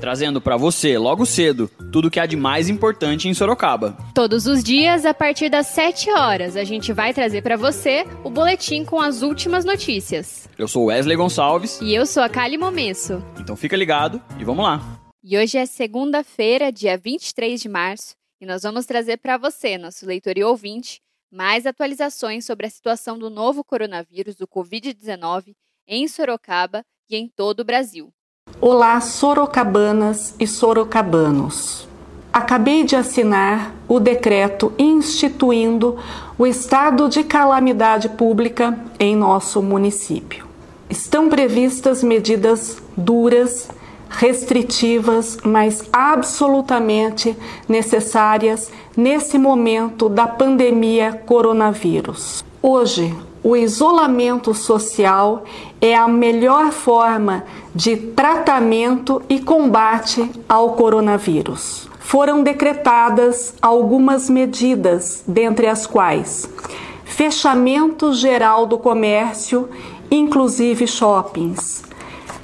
trazendo para você, logo cedo, tudo que há de mais importante em Sorocaba. Todos os dias, a partir das 7 horas, a gente vai trazer para você o boletim com as últimas notícias. Eu sou Wesley Gonçalves. E eu sou a Kali Momesso. Então fica ligado e vamos lá. E hoje é segunda-feira, dia 23 de março, e nós vamos trazer para você, nosso leitor e ouvinte, mais atualizações sobre a situação do novo coronavírus do Covid-19 em Sorocaba e em todo o Brasil. Olá, sorocabanas e sorocabanos. Acabei de assinar o decreto instituindo o estado de calamidade pública em nosso município. Estão previstas medidas duras, restritivas, mas absolutamente necessárias nesse momento da pandemia coronavírus. Hoje, o isolamento social é a melhor forma de tratamento e combate ao coronavírus. Foram decretadas algumas medidas, dentre as quais fechamento geral do comércio, inclusive shoppings.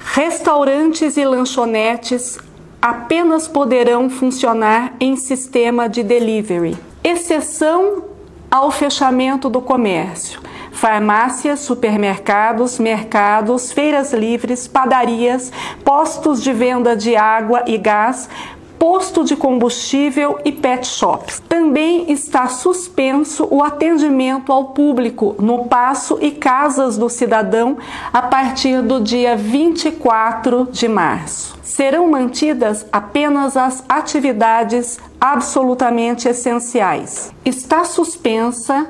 Restaurantes e lanchonetes apenas poderão funcionar em sistema de delivery, exceção ao fechamento do comércio farmácias, supermercados, mercados, feiras livres, padarias, postos de venda de água e gás, posto de combustível e pet shops. Também está suspenso o atendimento ao público no Passo e Casas do Cidadão a partir do dia 24 de março. Serão mantidas apenas as atividades absolutamente essenciais. Está suspensa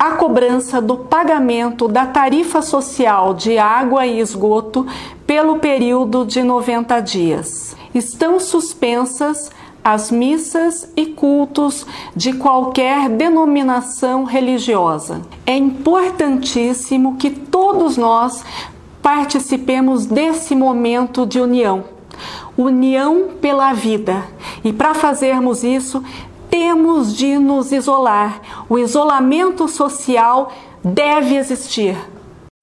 a cobrança do pagamento da tarifa social de água e esgoto pelo período de 90 dias. Estão suspensas as missas e cultos de qualquer denominação religiosa. É importantíssimo que todos nós participemos desse momento de união. União pela vida. E para fazermos isso, temos de nos isolar. O isolamento social deve existir.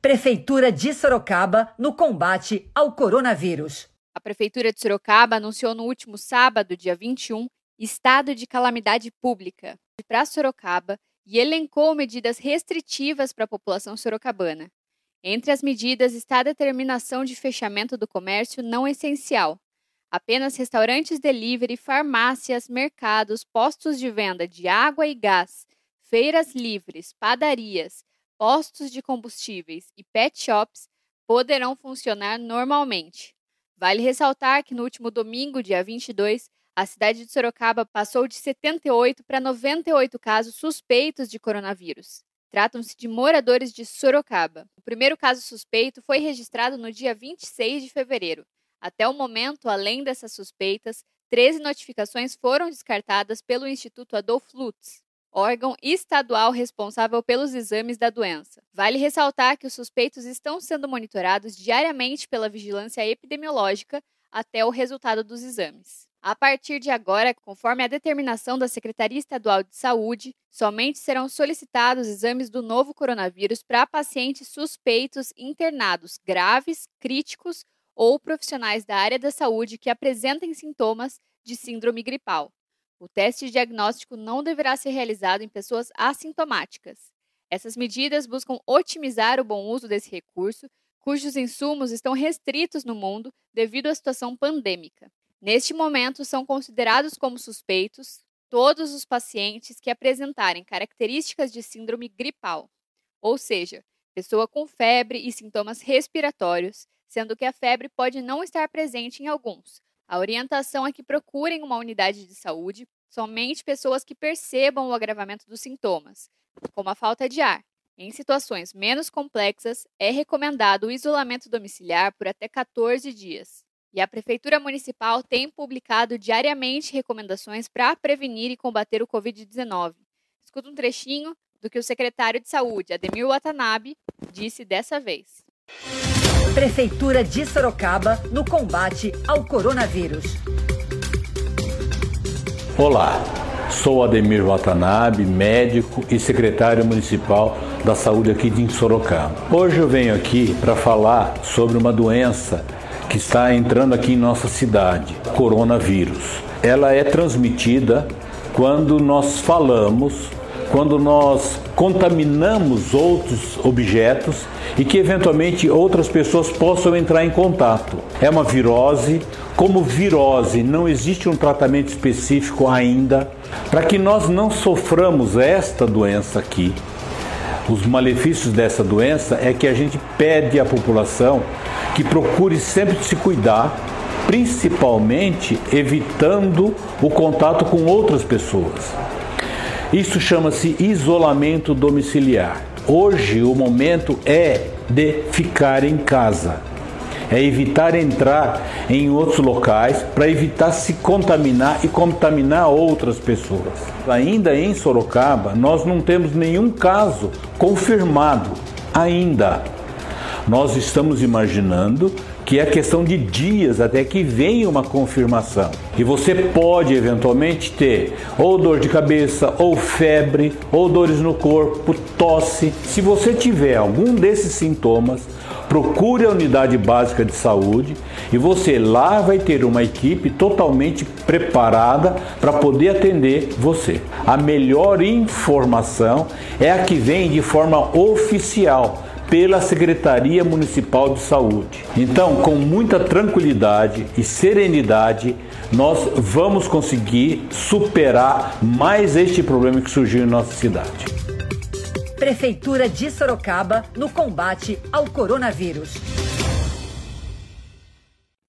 Prefeitura de Sorocaba no combate ao coronavírus. A Prefeitura de Sorocaba anunciou no último sábado, dia 21, estado de calamidade pública para Sorocaba e elencou medidas restritivas para a população sorocabana. Entre as medidas está a determinação de fechamento do comércio não essencial, Apenas restaurantes delivery, farmácias, mercados, postos de venda de água e gás, feiras livres, padarias, postos de combustíveis e pet shops poderão funcionar normalmente. Vale ressaltar que no último domingo, dia 22, a cidade de Sorocaba passou de 78 para 98 casos suspeitos de coronavírus. Tratam-se de moradores de Sorocaba. O primeiro caso suspeito foi registrado no dia 26 de fevereiro até o momento, além dessas suspeitas, 13 notificações foram descartadas pelo Instituto Adolf Lutz, órgão estadual responsável pelos exames da doença. Vale ressaltar que os suspeitos estão sendo monitorados diariamente pela vigilância epidemiológica até o resultado dos exames. A partir de agora, conforme a determinação da Secretaria Estadual de Saúde, somente serão solicitados exames do novo coronavírus para pacientes suspeitos internados graves, críticos ou profissionais da área da saúde que apresentem sintomas de síndrome gripal. O teste diagnóstico não deverá ser realizado em pessoas assintomáticas. Essas medidas buscam otimizar o bom uso desse recurso, cujos insumos estão restritos no mundo devido à situação pandêmica. Neste momento, são considerados como suspeitos todos os pacientes que apresentarem características de síndrome gripal, ou seja, pessoa com febre e sintomas respiratórios, sendo que a febre pode não estar presente em alguns. A orientação é que procurem uma unidade de saúde somente pessoas que percebam o agravamento dos sintomas, como a falta de ar. Em situações menos complexas, é recomendado o isolamento domiciliar por até 14 dias. E a Prefeitura Municipal tem publicado diariamente recomendações para prevenir e combater o Covid-19. Escuta um trechinho do que o secretário de Saúde, Ademir Watanabe, disse dessa vez. Prefeitura de Sorocaba no combate ao coronavírus. Olá, sou Ademir Watanabe, médico e secretário municipal da saúde aqui de Sorocaba. Hoje eu venho aqui para falar sobre uma doença que está entrando aqui em nossa cidade, coronavírus. Ela é transmitida quando nós falamos, quando nós contaminamos outros objetos e que eventualmente outras pessoas possam entrar em contato. É uma virose. Como virose, não existe um tratamento específico ainda para que nós não soframos esta doença aqui. Os malefícios dessa doença é que a gente pede à população que procure sempre se cuidar, principalmente evitando o contato com outras pessoas. Isso chama-se isolamento domiciliar. Hoje o momento é de ficar em casa. É evitar entrar em outros locais para evitar se contaminar e contaminar outras pessoas. Ainda em Sorocaba, nós não temos nenhum caso confirmado ainda. Nós estamos imaginando que é questão de dias até que venha uma confirmação. E você pode eventualmente ter ou dor de cabeça, ou febre, ou dores no corpo, tosse. Se você tiver algum desses sintomas, procure a unidade básica de saúde e você lá vai ter uma equipe totalmente preparada para poder atender você. A melhor informação é a que vem de forma oficial pela Secretaria Municipal de Saúde. Então, com muita tranquilidade e serenidade, nós vamos conseguir superar mais este problema que surgiu em nossa cidade. Prefeitura de Sorocaba no combate ao coronavírus.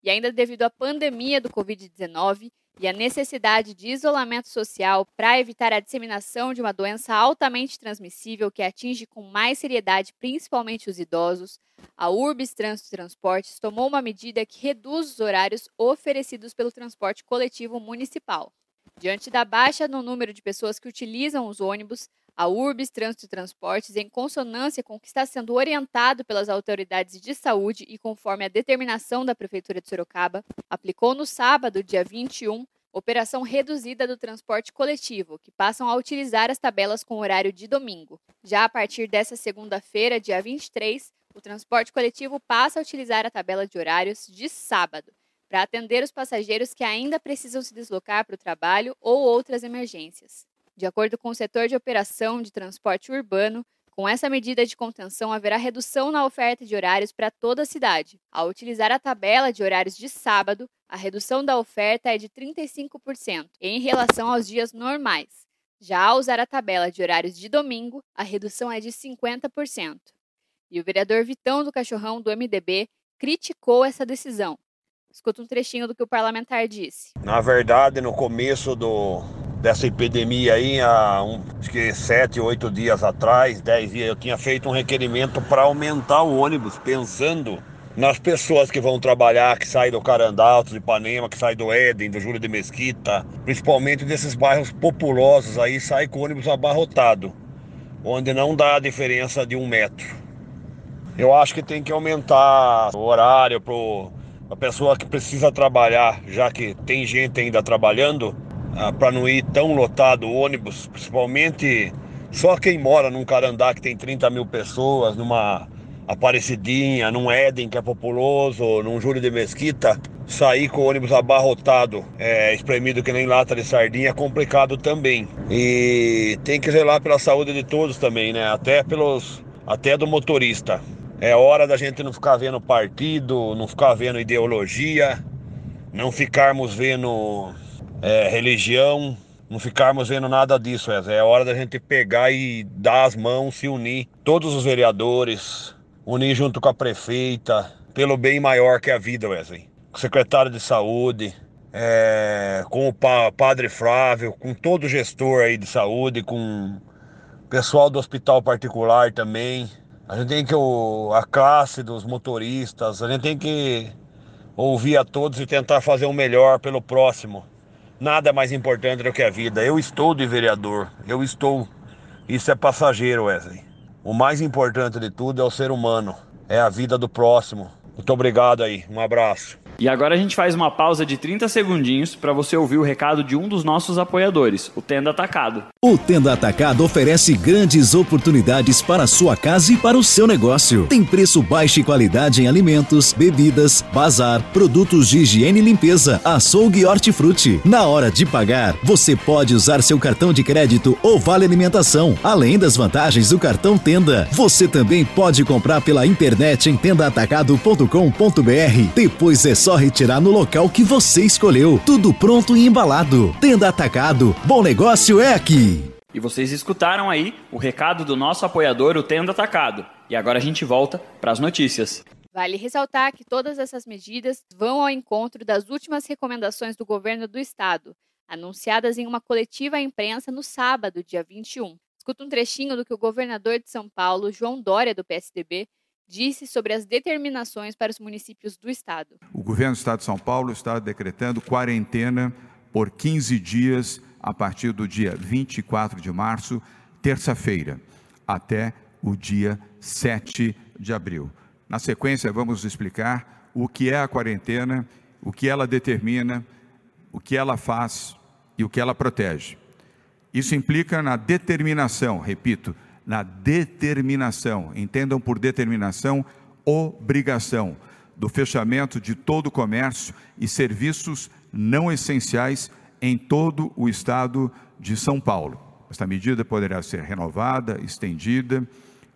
E ainda devido à pandemia do Covid-19, e a necessidade de isolamento social para evitar a disseminação de uma doença altamente transmissível que atinge com mais seriedade principalmente os idosos, a Urbis Trânsito Transportes tomou uma medida que reduz os horários oferecidos pelo transporte coletivo municipal. Diante da baixa no número de pessoas que utilizam os ônibus, a Urbis Trânsito e Transportes, em consonância com o que está sendo orientado pelas autoridades de saúde e conforme a determinação da Prefeitura de Sorocaba, aplicou no sábado, dia 21, operação reduzida do transporte coletivo, que passam a utilizar as tabelas com horário de domingo. Já a partir dessa segunda-feira, dia 23, o transporte coletivo passa a utilizar a tabela de horários de sábado, para atender os passageiros que ainda precisam se deslocar para o trabalho ou outras emergências. De acordo com o setor de operação de transporte urbano, com essa medida de contenção haverá redução na oferta de horários para toda a cidade. Ao utilizar a tabela de horários de sábado, a redução da oferta é de 35% em relação aos dias normais. Já ao usar a tabela de horários de domingo, a redução é de 50%. E o vereador Vitão do Cachorrão, do MDB, criticou essa decisão. Escuta um trechinho do que o parlamentar disse. Na verdade, no começo do, dessa epidemia aí, há um, acho que sete, oito dias atrás, dez dias, eu tinha feito um requerimento para aumentar o ônibus, pensando nas pessoas que vão trabalhar, que saem do Carandá, do Ipanema, que saem do Éden, do Júlio de Mesquita, principalmente desses bairros populosos aí, sai com o ônibus abarrotado, onde não dá a diferença de um metro. Eu acho que tem que aumentar o horário para a pessoa que precisa trabalhar, já que tem gente ainda trabalhando, ah, para não ir tão lotado o ônibus, principalmente só quem mora num Carandá que tem 30 mil pessoas, numa Aparecidinha, num Éden que é populoso, num Júlio de Mesquita, sair com o ônibus abarrotado, é, espremido que nem lata de sardinha, é complicado também. E tem que zelar pela saúde de todos também, né? Até pelos, até do motorista. É hora da gente não ficar vendo partido, não ficar vendo ideologia, não ficarmos vendo é, religião, não ficarmos vendo nada disso, Wesley. É hora da gente pegar e dar as mãos, se unir, todos os vereadores, unir junto com a prefeita, pelo bem maior que a vida, Wesley. Com o secretário de saúde, é, com o padre Flávio, com todo o gestor aí de saúde, com o pessoal do hospital particular também. A gente tem que, a classe dos motoristas, a gente tem que ouvir a todos e tentar fazer o melhor pelo próximo. Nada é mais importante do que a vida. Eu estou de vereador, eu estou. Isso é passageiro, Wesley. O mais importante de tudo é o ser humano. é a vida do próximo. Muito obrigado aí, um abraço. E agora a gente faz uma pausa de 30 segundinhos para você ouvir o recado de um dos nossos apoiadores, o Tenda Atacado. O Tenda Atacado oferece grandes oportunidades para a sua casa e para o seu negócio. Tem preço baixo e qualidade em alimentos, bebidas, bazar, produtos de higiene e limpeza, açougue e hortifruti. Na hora de pagar, você pode usar seu cartão de crédito ou vale alimentação, além das vantagens do cartão Tenda. Você também pode comprar pela internet em tendaatacado.com.br. Depois é só retirar no local que você escolheu. Tudo pronto e embalado. Tenda Atacado. Bom negócio é aqui. E vocês escutaram aí o recado do nosso apoiador, o Tenda Atacado. E agora a gente volta para as notícias. Vale ressaltar que todas essas medidas vão ao encontro das últimas recomendações do governo do estado, anunciadas em uma coletiva à imprensa no sábado, dia 21. Escuta um trechinho do que o governador de São Paulo, João Dória, do PSDB, disse sobre as determinações para os municípios do estado. O governo do estado de São Paulo está decretando quarentena por 15 dias a partir do dia 24 de março, terça-feira, até o dia 7 de abril. Na sequência, vamos explicar o que é a quarentena, o que ela determina, o que ela faz e o que ela protege. Isso implica na determinação, repito, na determinação, entendam por determinação, obrigação do fechamento de todo o comércio e serviços não essenciais em todo o estado de São Paulo. Esta medida poderá ser renovada, estendida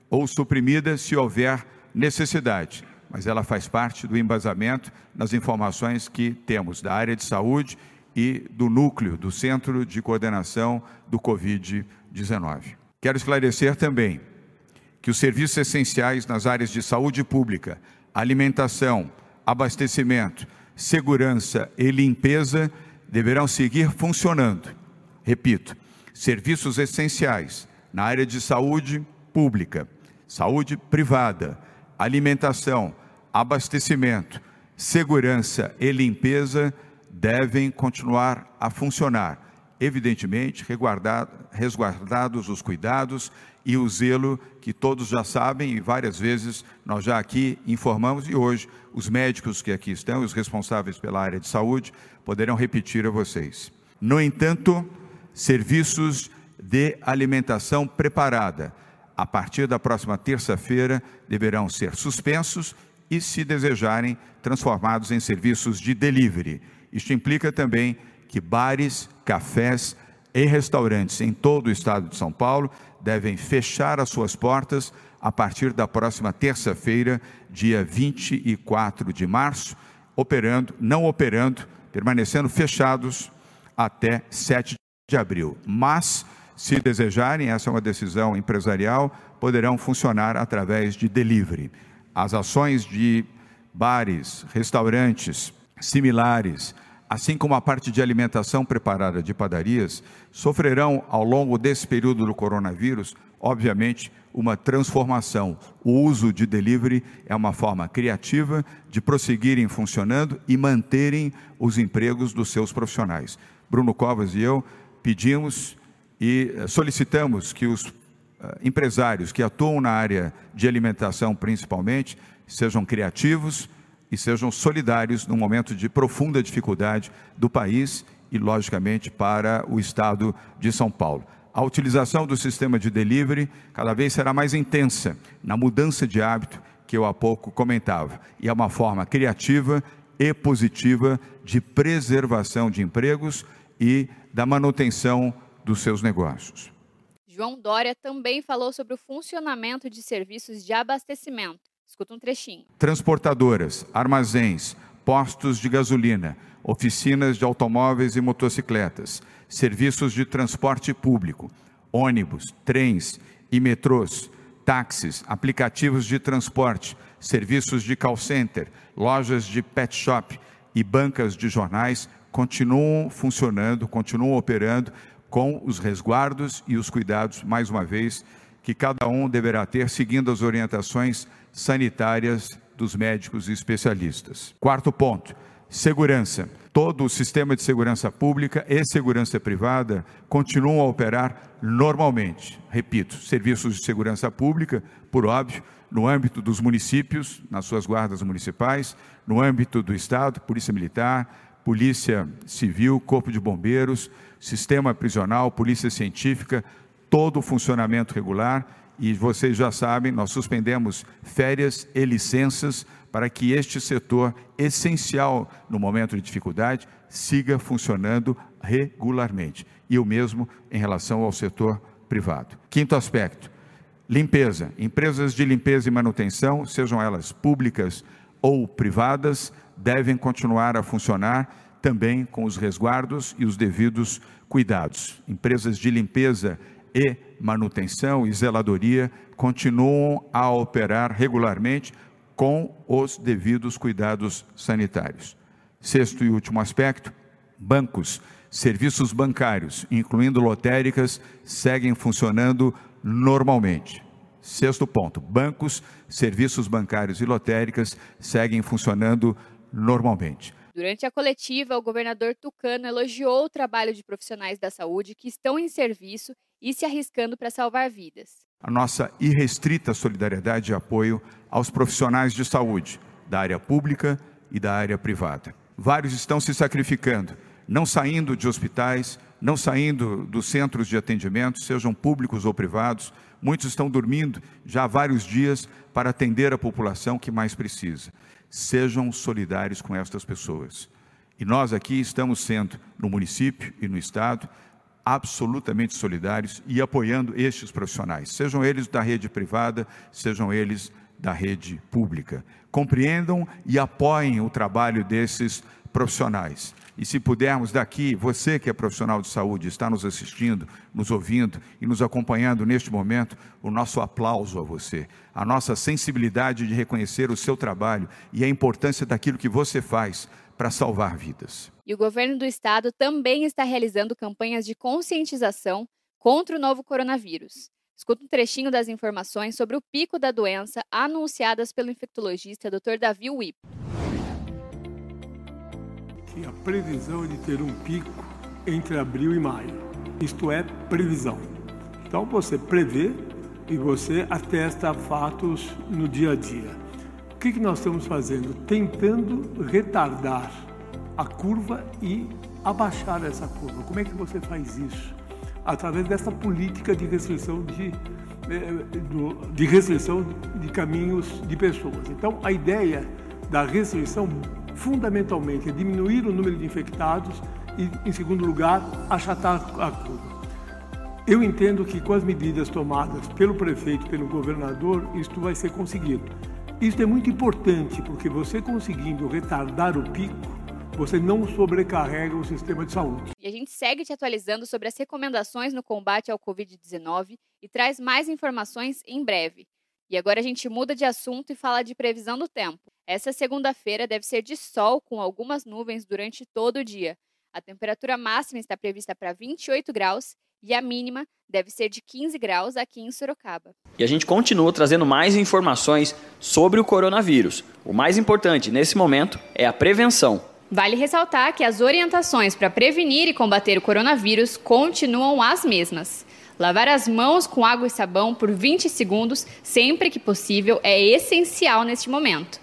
ou suprimida se houver necessidade, mas ela faz parte do embasamento nas informações que temos da área de saúde e do núcleo do Centro de Coordenação do Covid-19. Quero esclarecer também que os serviços essenciais nas áreas de saúde pública, alimentação, abastecimento, segurança e limpeza deverão seguir funcionando. Repito, serviços essenciais na área de saúde pública, saúde privada, alimentação, abastecimento, segurança e limpeza devem continuar a funcionar evidentemente, resguardados os cuidados e o zelo que todos já sabem e várias vezes nós já aqui informamos e hoje os médicos que aqui estão, os responsáveis pela área de saúde, poderão repetir a vocês. No entanto, serviços de alimentação preparada, a partir da próxima terça-feira, deverão ser suspensos e, se desejarem, transformados em serviços de delivery. Isto implica também que bares, cafés e restaurantes em todo o estado de São Paulo devem fechar as suas portas a partir da próxima terça-feira, dia 24 de março, operando, não operando, permanecendo fechados até 7 de abril. Mas, se desejarem, essa é uma decisão empresarial, poderão funcionar através de delivery. As ações de bares, restaurantes similares, assim como a parte de alimentação preparada de padarias, sofrerão ao longo desse período do coronavírus, obviamente, uma transformação. O uso de delivery é uma forma criativa de prosseguirem funcionando e manterem os empregos dos seus profissionais. Bruno Covas e eu pedimos e eh, solicitamos que os eh, empresários que atuam na área de alimentação, principalmente, sejam criativos, e sejam solidários num momento de profunda dificuldade do país e, logicamente, para o estado de São Paulo. A utilização do sistema de delivery cada vez será mais intensa na mudança de hábito que eu há pouco comentava. E é uma forma criativa e positiva de preservação de empregos e da manutenção dos seus negócios. João Dória também falou sobre o funcionamento de serviços de abastecimento Escuta um trechinho. Transportadoras, armazéns, postos de gasolina, oficinas de automóveis e motocicletas, serviços de transporte público, ônibus, trens e metrôs, táxis, aplicativos de transporte, serviços de call center, lojas de pet shop e bancas de jornais continuam funcionando, continuam operando com os resguardos e os cuidados, mais uma vez, que cada um deverá ter seguindo as orientações sanitárias dos médicos e especialistas. Quarto ponto: segurança. todo o sistema de segurança pública e segurança privada continuam a operar normalmente. Repito, serviços de segurança pública, por óbvio, no âmbito dos municípios, nas suas guardas municipais, no âmbito do Estado, Polícia Militar, Polícia Civil, Corpo de Bombeiros, Sistema Prisional, Polícia Científica, todo o funcionamento regular. E vocês já sabem, nós suspendemos férias e licenças para que este setor essencial no momento de dificuldade siga funcionando regularmente. E o mesmo em relação ao setor privado. Quinto aspecto: limpeza. Empresas de limpeza e manutenção, sejam elas públicas ou privadas, devem continuar a funcionar também com os resguardos e os devidos cuidados. Empresas de limpeza e manutenção e zeladoria continuam a operar regularmente com os devidos cuidados sanitários. Sexto e último aspecto: bancos, serviços bancários, incluindo lotéricas, seguem funcionando normalmente. Sexto ponto: bancos, serviços bancários e lotéricas seguem funcionando normalmente. Durante a coletiva, o governador Tucano elogiou o trabalho de profissionais da saúde que estão em serviço e se arriscando para salvar vidas a nossa irrestrita solidariedade e apoio aos profissionais de saúde, da área pública e da área privada. Vários estão se sacrificando, não saindo de hospitais, não saindo dos centros de atendimento, sejam públicos ou privados. Muitos estão dormindo já há vários dias para atender a população que mais precisa. Sejam solidários com estas pessoas. E nós aqui estamos sendo, no município e no estado, absolutamente solidários e apoiando estes profissionais, sejam eles da rede privada, sejam eles da rede pública. Compreendam e apoiem o trabalho desses profissionais. E se pudermos daqui, você que é profissional de saúde, está nos assistindo, nos ouvindo e nos acompanhando neste momento, o nosso aplauso a você, a nossa sensibilidade de reconhecer o seu trabalho e a importância daquilo que você faz para salvar vidas. E o governo do estado também está realizando campanhas de conscientização contra o novo coronavírus. Escuta um trechinho das informações sobre o pico da doença anunciadas pelo infectologista Dr. Davi Wip. A previsão de ter um pico entre abril e maio. Isto é previsão. Então você prevê e você atesta fatos no dia a dia que, que nós estamos fazendo? Tentando retardar a curva e abaixar essa curva. Como é que você faz isso? Através dessa política de restrição de, eh, de restrição de caminhos de pessoas. Então, a ideia da restrição, fundamentalmente, é diminuir o número de infectados e, em segundo lugar, achatar a curva. Eu entendo que com as medidas tomadas pelo prefeito, pelo governador, isto vai ser conseguido. Isso é muito importante porque você conseguindo retardar o pico, você não sobrecarrega o sistema de saúde. E a gente segue te atualizando sobre as recomendações no combate ao Covid-19 e traz mais informações em breve. E agora a gente muda de assunto e fala de previsão do tempo. Essa segunda-feira deve ser de sol com algumas nuvens durante todo o dia. A temperatura máxima está prevista para 28 graus e a mínima deve ser de 15 graus aqui em Sorocaba. E a gente continua trazendo mais informações sobre o coronavírus. O mais importante nesse momento é a prevenção. Vale ressaltar que as orientações para prevenir e combater o coronavírus continuam as mesmas. Lavar as mãos com água e sabão por 20 segundos, sempre que possível, é essencial neste momento.